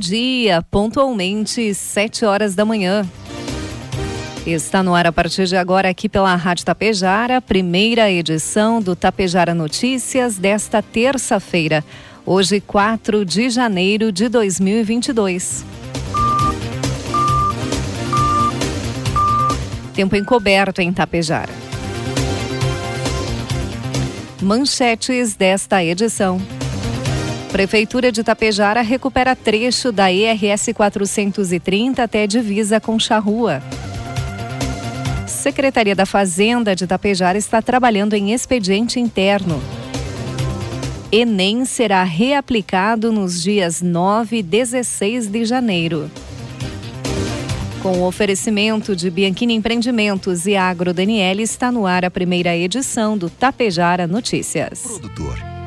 Dia, pontualmente, 7 horas da manhã. Está no ar a partir de agora aqui pela Rádio Tapejara, primeira edição do Tapejara Notícias desta terça-feira, hoje 4 de janeiro de 2022. Tempo encoberto em Tapejara. Manchetes desta edição. Prefeitura de Tapejara recupera trecho da ERS 430 até divisa com Charrua. Secretaria da Fazenda de Tapejara está trabalhando em expediente interno. Enem será reaplicado nos dias 9 e 16 de janeiro. Com o oferecimento de Bianchini Empreendimentos e Agro Daniele, está no ar a primeira edição do Tapejara Notícias. Produtor.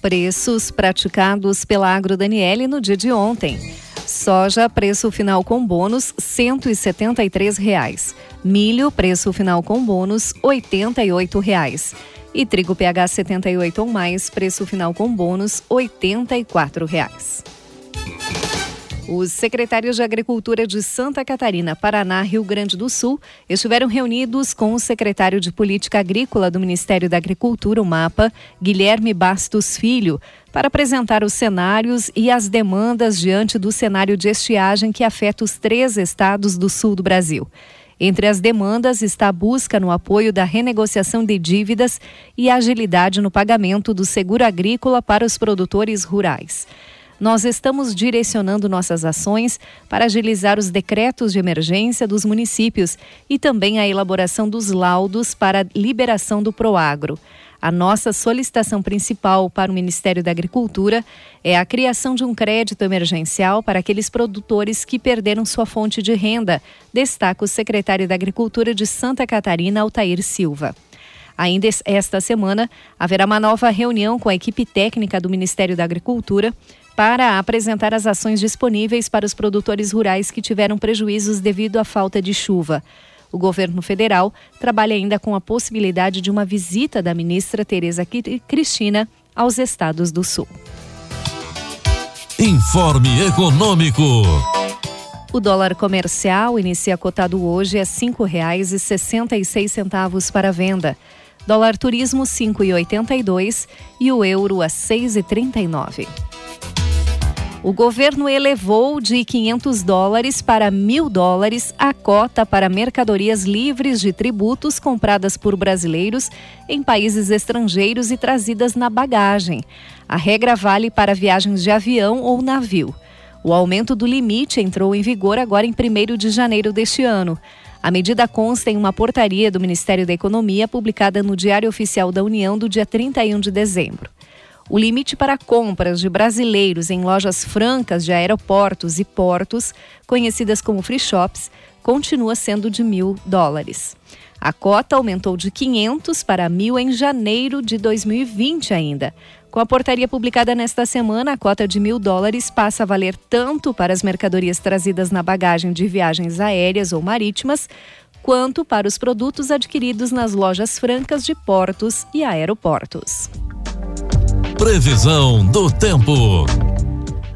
Preços praticados pela Agro Daniele no dia de ontem. Soja, preço final com bônus, 173 reais. Milho, preço final com bônus, 88 reais. E trigo PH 78 ou mais, preço final com bônus, 84 reais. Os secretários de Agricultura de Santa Catarina, Paraná, Rio Grande do Sul estiveram reunidos com o secretário de Política Agrícola do Ministério da Agricultura, o MAPA, Guilherme Bastos Filho, para apresentar os cenários e as demandas diante do cenário de estiagem que afeta os três estados do sul do Brasil. Entre as demandas está a busca no apoio da renegociação de dívidas e agilidade no pagamento do seguro agrícola para os produtores rurais nós estamos direcionando nossas ações para agilizar os decretos de emergência dos municípios e também a elaboração dos laudos para a liberação do Proagro. A nossa solicitação principal para o Ministério da Agricultura é a criação de um crédito emergencial para aqueles produtores que perderam sua fonte de renda, destaca o secretário da Agricultura de Santa Catarina, Altair Silva. Ainda esta semana, haverá uma nova reunião com a equipe técnica do Ministério da Agricultura para apresentar as ações disponíveis para os produtores rurais que tiveram prejuízos devido à falta de chuva. O governo federal trabalha ainda com a possibilidade de uma visita da ministra Tereza Cristina aos estados do Sul. Informe Econômico. O dólar comercial inicia cotado hoje a R$ 5,66 para venda. Dólar turismo 5,82 e o euro a 6,39. O governo elevou de 500 dólares para mil dólares a cota para mercadorias livres de tributos compradas por brasileiros em países estrangeiros e trazidas na bagagem. A regra vale para viagens de avião ou navio. O aumento do limite entrou em vigor agora em 1 de janeiro deste ano. A medida consta em uma portaria do Ministério da Economia publicada no Diário Oficial da União do dia 31 de dezembro. O limite para compras de brasileiros em lojas francas de aeroportos e portos, conhecidas como free shops, continua sendo de mil dólares. A cota aumentou de 500 para mil em janeiro de 2020 ainda, Com a portaria publicada nesta semana, a cota de mil dólares passa a valer tanto para as mercadorias trazidas na bagagem de viagens aéreas ou marítimas, quanto para os produtos adquiridos nas lojas francas de portos e aeroportos. Previsão do tempo.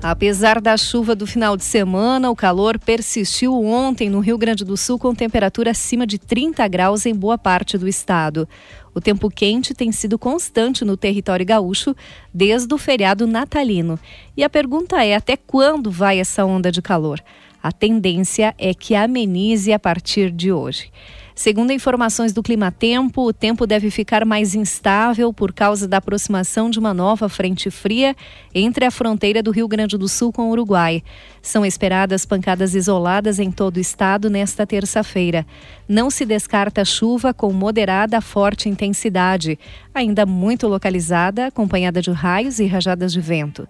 Apesar da chuva do final de semana, o calor persistiu ontem no Rio Grande do Sul com temperatura acima de 30 graus em boa parte do estado. O tempo quente tem sido constante no território gaúcho desde o feriado natalino. E a pergunta é: até quando vai essa onda de calor? A tendência é que amenize a partir de hoje. Segundo informações do Climatempo, o tempo deve ficar mais instável por causa da aproximação de uma nova frente fria entre a fronteira do Rio Grande do Sul com o Uruguai. São esperadas pancadas isoladas em todo o estado nesta terça-feira. Não se descarta chuva com moderada a forte intensidade, ainda muito localizada, acompanhada de raios e rajadas de vento.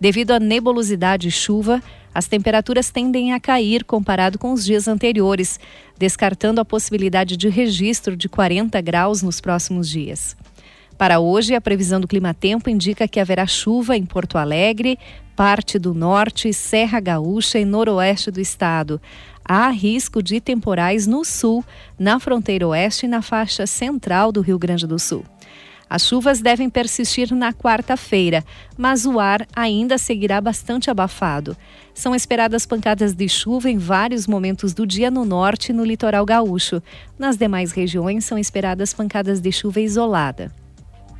Devido à nebulosidade e chuva, as temperaturas tendem a cair comparado com os dias anteriores, descartando a possibilidade de registro de 40 graus nos próximos dias. Para hoje, a previsão do clima-tempo indica que haverá chuva em Porto Alegre, parte do norte, Serra Gaúcha e noroeste do estado. Há risco de temporais no sul, na fronteira oeste e na faixa central do Rio Grande do Sul. As chuvas devem persistir na quarta-feira, mas o ar ainda seguirá bastante abafado. São esperadas pancadas de chuva em vários momentos do dia no norte e no litoral gaúcho. Nas demais regiões são esperadas pancadas de chuva isolada.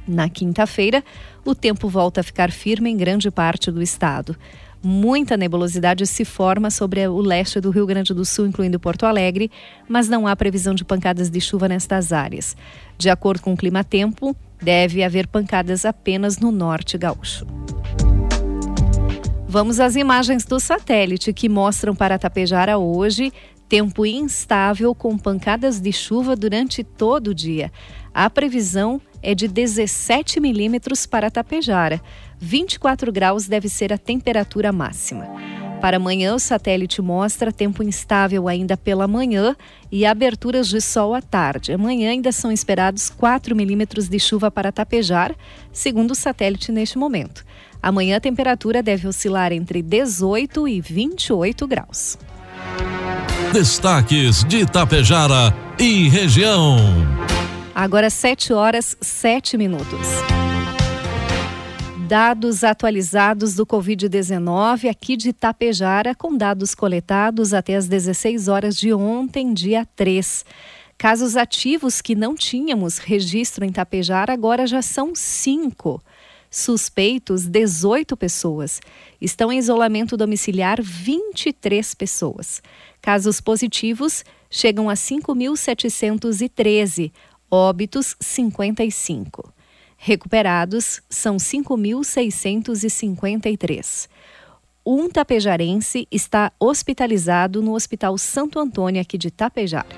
Na quinta-feira, o tempo volta a ficar firme em grande parte do estado muita nebulosidade se forma sobre o leste do Rio Grande do Sul, incluindo Porto Alegre, mas não há previsão de pancadas de chuva nestas áreas. De acordo com o clima-tempo, deve haver pancadas apenas no norte gaúcho. Vamos às imagens do satélite que mostram para Tapejara hoje tempo instável com pancadas de chuva durante todo o dia. A previsão é de 17 milímetros para Tapejara. 24 graus deve ser a temperatura máxima. Para amanhã, o satélite mostra tempo instável ainda pela manhã e aberturas de sol à tarde. Amanhã ainda são esperados 4 milímetros de chuva para tapejar, segundo o satélite neste momento. Amanhã a temperatura deve oscilar entre 18 e 28 graus. Destaques de Itapejara e região. Agora 7 horas 7 minutos. Dados atualizados do Covid-19 aqui de Itapejara, com dados coletados até as 16 horas de ontem, dia 3. Casos ativos que não tínhamos registro em Itapejara agora já são cinco. Suspeitos, 18 pessoas. Estão em isolamento domiciliar 23 pessoas. Casos positivos chegam a 5.713. Óbitos, 55. Recuperados são 5.653. Um tapejarense está hospitalizado no Hospital Santo Antônio aqui de Tapejara.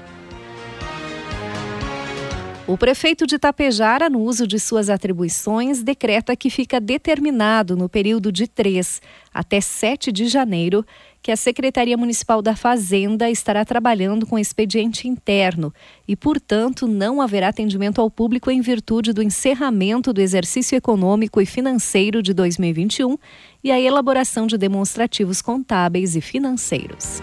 O prefeito de Tapejara, no uso de suas atribuições, decreta que fica determinado no período de 3 até 7 de janeiro que a Secretaria Municipal da Fazenda estará trabalhando com expediente interno e, portanto, não haverá atendimento ao público em virtude do encerramento do exercício econômico e financeiro de 2021 e a elaboração de demonstrativos contábeis e financeiros.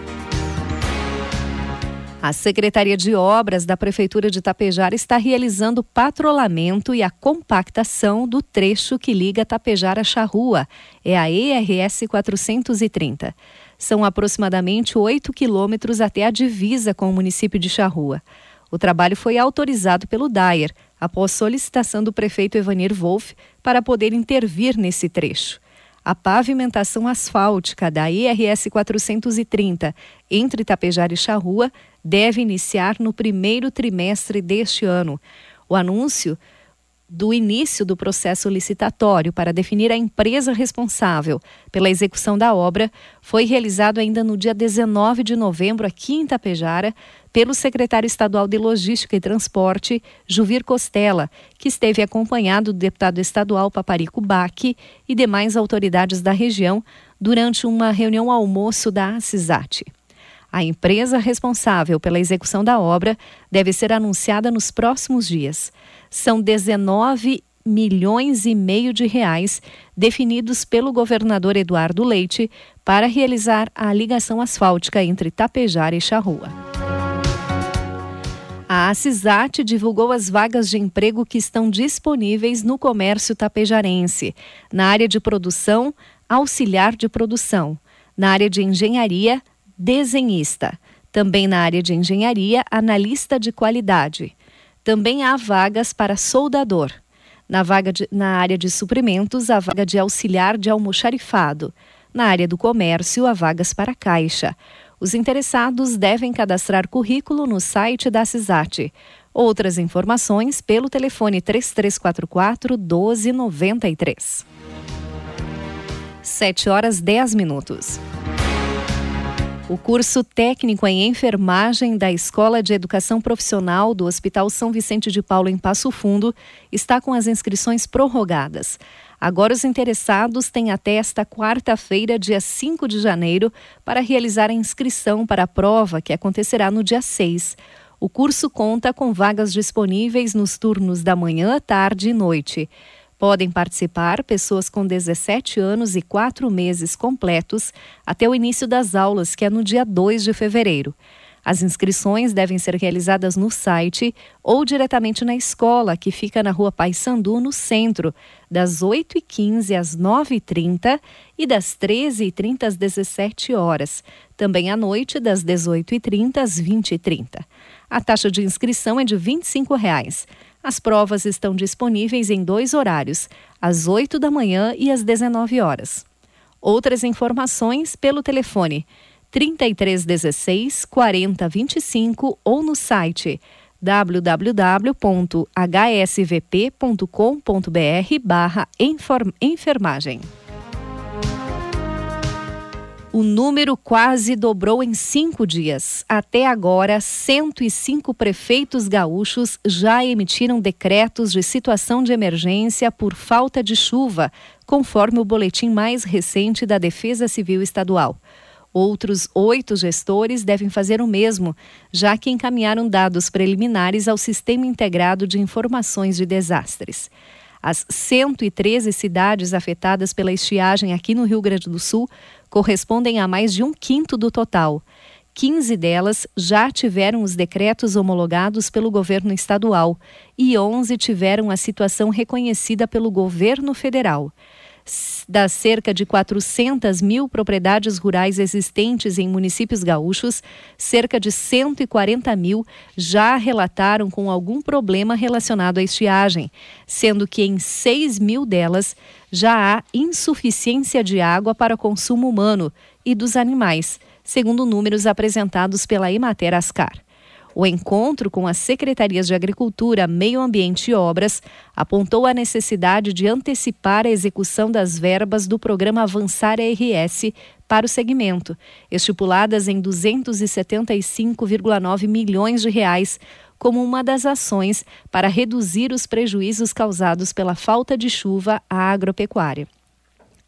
A Secretaria de Obras da Prefeitura de Tapejara está realizando patrulhamento e a compactação do trecho que liga Tapejara a Charrua, é a ERS 430. São aproximadamente 8 quilômetros até a divisa com o município de Charrua. O trabalho foi autorizado pelo DAER, após solicitação do prefeito Evanir Wolff para poder intervir nesse trecho. A pavimentação asfáltica da IRS 430 entre Itapejara e Charrua deve iniciar no primeiro trimestre deste ano. O anúncio do início do processo licitatório para definir a empresa responsável pela execução da obra foi realizado ainda no dia 19 de novembro aqui em Tapejara pelo secretário estadual de Logística e Transporte, Juvir Costela, que esteve acompanhado do deputado estadual Paparico Baque e demais autoridades da região durante uma reunião almoço da CISAT. A empresa responsável pela execução da obra deve ser anunciada nos próximos dias. São 19 milhões e meio de reais definidos pelo governador Eduardo Leite para realizar a ligação asfáltica entre Tapejara e Charrua. A Acisat divulgou as vagas de emprego que estão disponíveis no comércio tapejarense, na área de produção, auxiliar de produção, na área de engenharia, desenhista, também na área de engenharia, analista de qualidade. Também há vagas para soldador. Na, vaga de, na área de suprimentos, a vaga de auxiliar de almoxarifado. Na área do comércio, há vagas para caixa. Os interessados devem cadastrar currículo no site da CISAT. Outras informações pelo telefone 3344 1293. 7 horas 10 minutos. O curso técnico em enfermagem da Escola de Educação Profissional do Hospital São Vicente de Paulo, em Passo Fundo, está com as inscrições prorrogadas. Agora, os interessados têm até esta quarta-feira, dia 5 de janeiro, para realizar a inscrição para a prova, que acontecerá no dia 6. O curso conta com vagas disponíveis nos turnos da manhã, tarde e noite. Podem participar pessoas com 17 anos e 4 meses completos até o início das aulas, que é no dia 2 de fevereiro. As inscrições devem ser realizadas no site ou diretamente na escola, que fica na rua Paissandu, no centro, das 8h15 às 9h30 e das 13h30 às 17 horas. Também à noite, das 18h30 às 20h30. A taxa de inscrição é de 25 reais. As provas estão disponíveis em dois horários, às 8 da manhã e às 19 horas. Outras informações pelo telefone 3316 4025 ou no site www.hsvp.com.br enfermagem o número quase dobrou em cinco dias. Até agora, 105 prefeitos gaúchos já emitiram decretos de situação de emergência por falta de chuva, conforme o boletim mais recente da Defesa Civil Estadual. Outros oito gestores devem fazer o mesmo, já que encaminharam dados preliminares ao Sistema Integrado de Informações de Desastres. As 113 cidades afetadas pela estiagem aqui no Rio Grande do Sul correspondem a mais de um quinto do total. 15 delas já tiveram os decretos homologados pelo governo estadual e 11 tiveram a situação reconhecida pelo governo federal das cerca de 400 mil propriedades rurais existentes em municípios gaúchos, cerca de 140 mil já relataram com algum problema relacionado à estiagem, sendo que em 6 mil delas já há insuficiência de água para consumo humano e dos animais, segundo números apresentados pela Emater Ascar. O encontro com as secretarias de Agricultura, Meio Ambiente e Obras apontou a necessidade de antecipar a execução das verbas do programa Avançar RS para o segmento, estipuladas em 275,9 milhões de reais, como uma das ações para reduzir os prejuízos causados pela falta de chuva à agropecuária.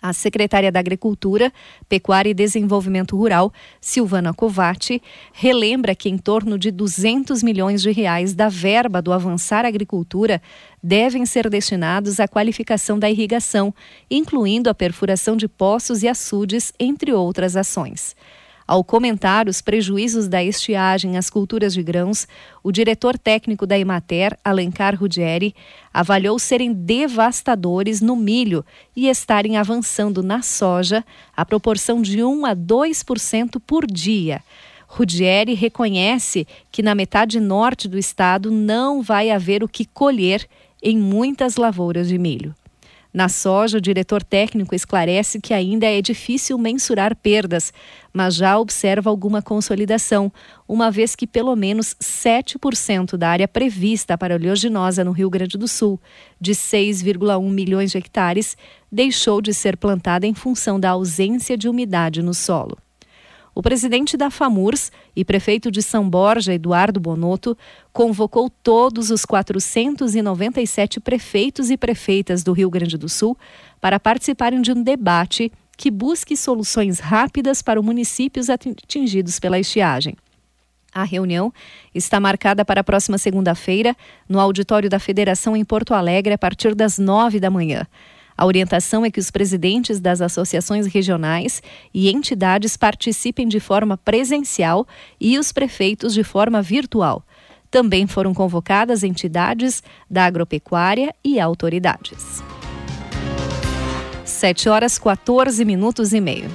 A secretária da Agricultura, Pecuária e Desenvolvimento Rural, Silvana Covatti, relembra que em torno de 200 milhões de reais da verba do Avançar Agricultura devem ser destinados à qualificação da irrigação, incluindo a perfuração de poços e açudes, entre outras ações. Ao comentar os prejuízos da estiagem às culturas de grãos, o diretor técnico da Emater, Alencar Rudieri, avaliou serem devastadores no milho e estarem avançando na soja a proporção de 1 a 2% por dia. Rudieri reconhece que na metade norte do estado não vai haver o que colher em muitas lavouras de milho. Na soja, o diretor técnico esclarece que ainda é difícil mensurar perdas, mas já observa alguma consolidação, uma vez que pelo menos 7% da área prevista para oleaginosa no Rio Grande do Sul, de 6,1 milhões de hectares, deixou de ser plantada em função da ausência de umidade no solo. O presidente da FAMURS e prefeito de São Borja, Eduardo Bonotto, convocou todos os 497 prefeitos e prefeitas do Rio Grande do Sul para participarem de um debate que busque soluções rápidas para os municípios atingidos pela estiagem. A reunião está marcada para a próxima segunda-feira, no auditório da Federação em Porto Alegre, a partir das nove da manhã. A orientação é que os presidentes das associações regionais e entidades participem de forma presencial e os prefeitos de forma virtual. Também foram convocadas entidades da agropecuária e autoridades. 7 horas 14 minutos e meio.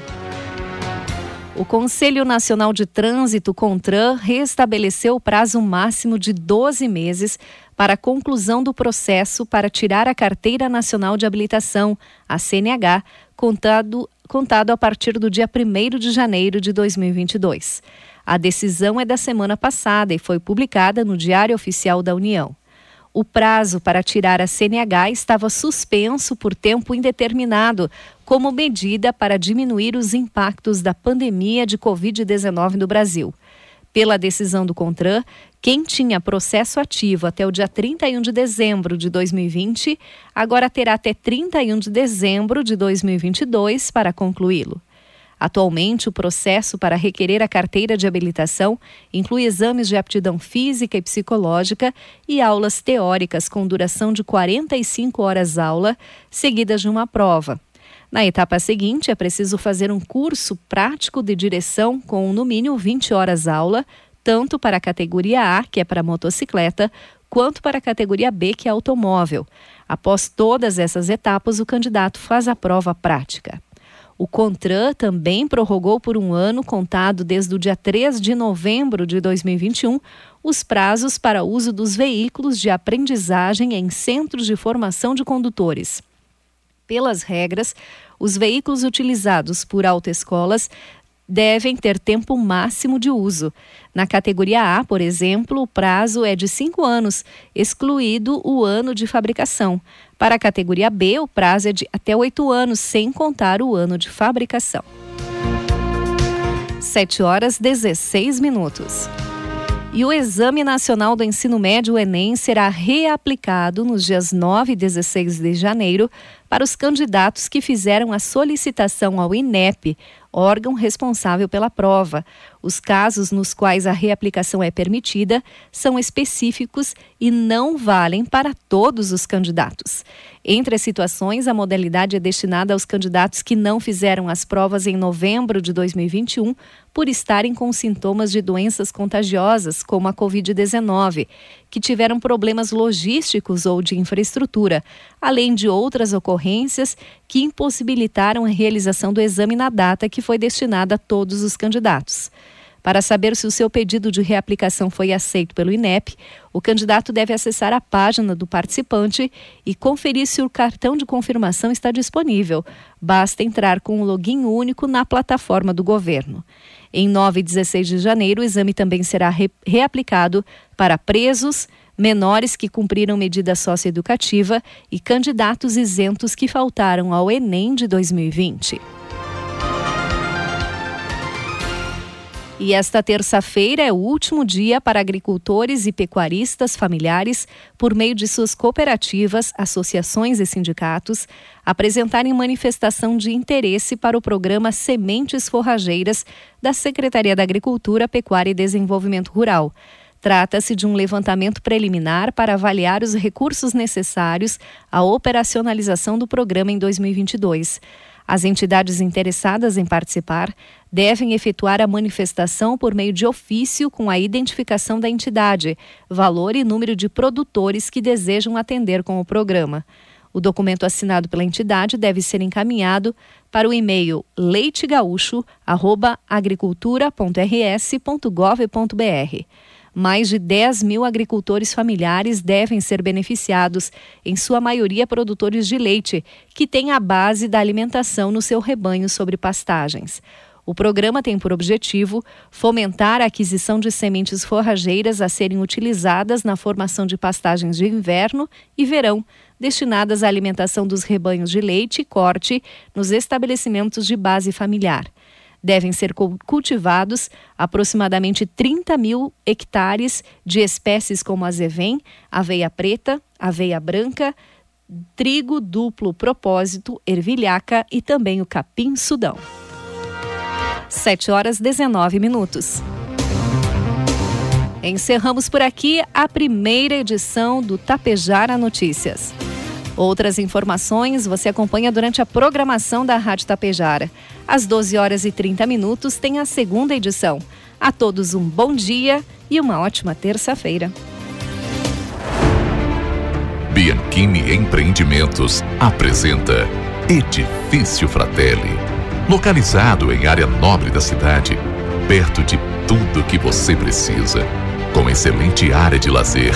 O Conselho Nacional de Trânsito, CONTRAN, restabeleceu o prazo máximo de 12 meses para a conclusão do processo para tirar a Carteira Nacional de Habilitação, a CNH, contado, contado a partir do dia 1 de janeiro de 2022. A decisão é da semana passada e foi publicada no Diário Oficial da União. O prazo para tirar a CNH estava suspenso por tempo indeterminado, como medida para diminuir os impactos da pandemia de Covid-19 no Brasil. Pela decisão do CONTRAN, quem tinha processo ativo até o dia 31 de dezembro de 2020, agora terá até 31 de dezembro de 2022 para concluí-lo. Atualmente, o processo para requerer a carteira de habilitação inclui exames de aptidão física e psicológica e aulas teóricas com duração de 45 horas aula, seguidas de uma prova. Na etapa seguinte, é preciso fazer um curso prático de direção com no mínimo 20 horas aula, tanto para a categoria A, que é para motocicleta, quanto para a categoria B, que é automóvel. Após todas essas etapas, o candidato faz a prova prática. O CONTRAN também prorrogou por um ano, contado desde o dia 3 de novembro de 2021, os prazos para uso dos veículos de aprendizagem em centros de formação de condutores. Pelas regras, os veículos utilizados por autoescolas devem ter tempo máximo de uso. Na categoria A, por exemplo, o prazo é de cinco anos, excluído o ano de fabricação. Para a categoria B, o prazo é de até oito anos, sem contar o ano de fabricação. 7 horas 16 minutos. E o Exame Nacional do Ensino Médio, o Enem, será reaplicado nos dias 9 e 16 de janeiro para os candidatos que fizeram a solicitação ao INEP, órgão responsável pela prova. Os casos nos quais a reaplicação é permitida são específicos e não valem para todos os candidatos. Entre as situações, a modalidade é destinada aos candidatos que não fizeram as provas em novembro de 2021 por estarem com sintomas de doenças contagiosas, como a Covid-19, que tiveram problemas logísticos ou de infraestrutura, além de outras ocorrências que impossibilitaram a realização do exame na data que foi destinada a todos os candidatos. Para saber se o seu pedido de reaplicação foi aceito pelo INEP, o candidato deve acessar a página do participante e conferir se o cartão de confirmação está disponível. Basta entrar com um login único na plataforma do governo. Em 9 e 16 de janeiro, o exame também será re reaplicado para presos, menores que cumpriram medida socioeducativa e candidatos isentos que faltaram ao Enem de 2020. E esta terça-feira é o último dia para agricultores e pecuaristas familiares, por meio de suas cooperativas, associações e sindicatos, apresentarem manifestação de interesse para o programa Sementes Forrageiras da Secretaria da Agricultura, Pecuária e Desenvolvimento Rural. Trata-se de um levantamento preliminar para avaliar os recursos necessários à operacionalização do programa em 2022. As entidades interessadas em participar devem efetuar a manifestação por meio de ofício com a identificação da entidade, valor e número de produtores que desejam atender com o programa. O documento assinado pela entidade deve ser encaminhado para o e-mail leitegaúcho.agricultura.rs.gov.br mais de 10 mil agricultores familiares devem ser beneficiados, em sua maioria produtores de leite, que têm a base da alimentação no seu rebanho sobre pastagens. O programa tem por objetivo fomentar a aquisição de sementes forrageiras a serem utilizadas na formação de pastagens de inverno e verão, destinadas à alimentação dos rebanhos de leite e corte nos estabelecimentos de base familiar devem ser cultivados aproximadamente 30 mil hectares de espécies como azevém, aveia preta, aveia branca, trigo duplo propósito, ervilhaca e também o capim-sudão. 7 horas 19 minutos. Encerramos por aqui a primeira edição do Tapejara Notícias. Outras informações você acompanha durante a programação da Rádio Tapejara. Às 12 horas e 30 minutos tem a segunda edição. A todos um bom dia e uma ótima terça-feira. Bianchini Empreendimentos apresenta Edifício Fratelli. Localizado em área nobre da cidade, perto de tudo que você precisa, com excelente área de lazer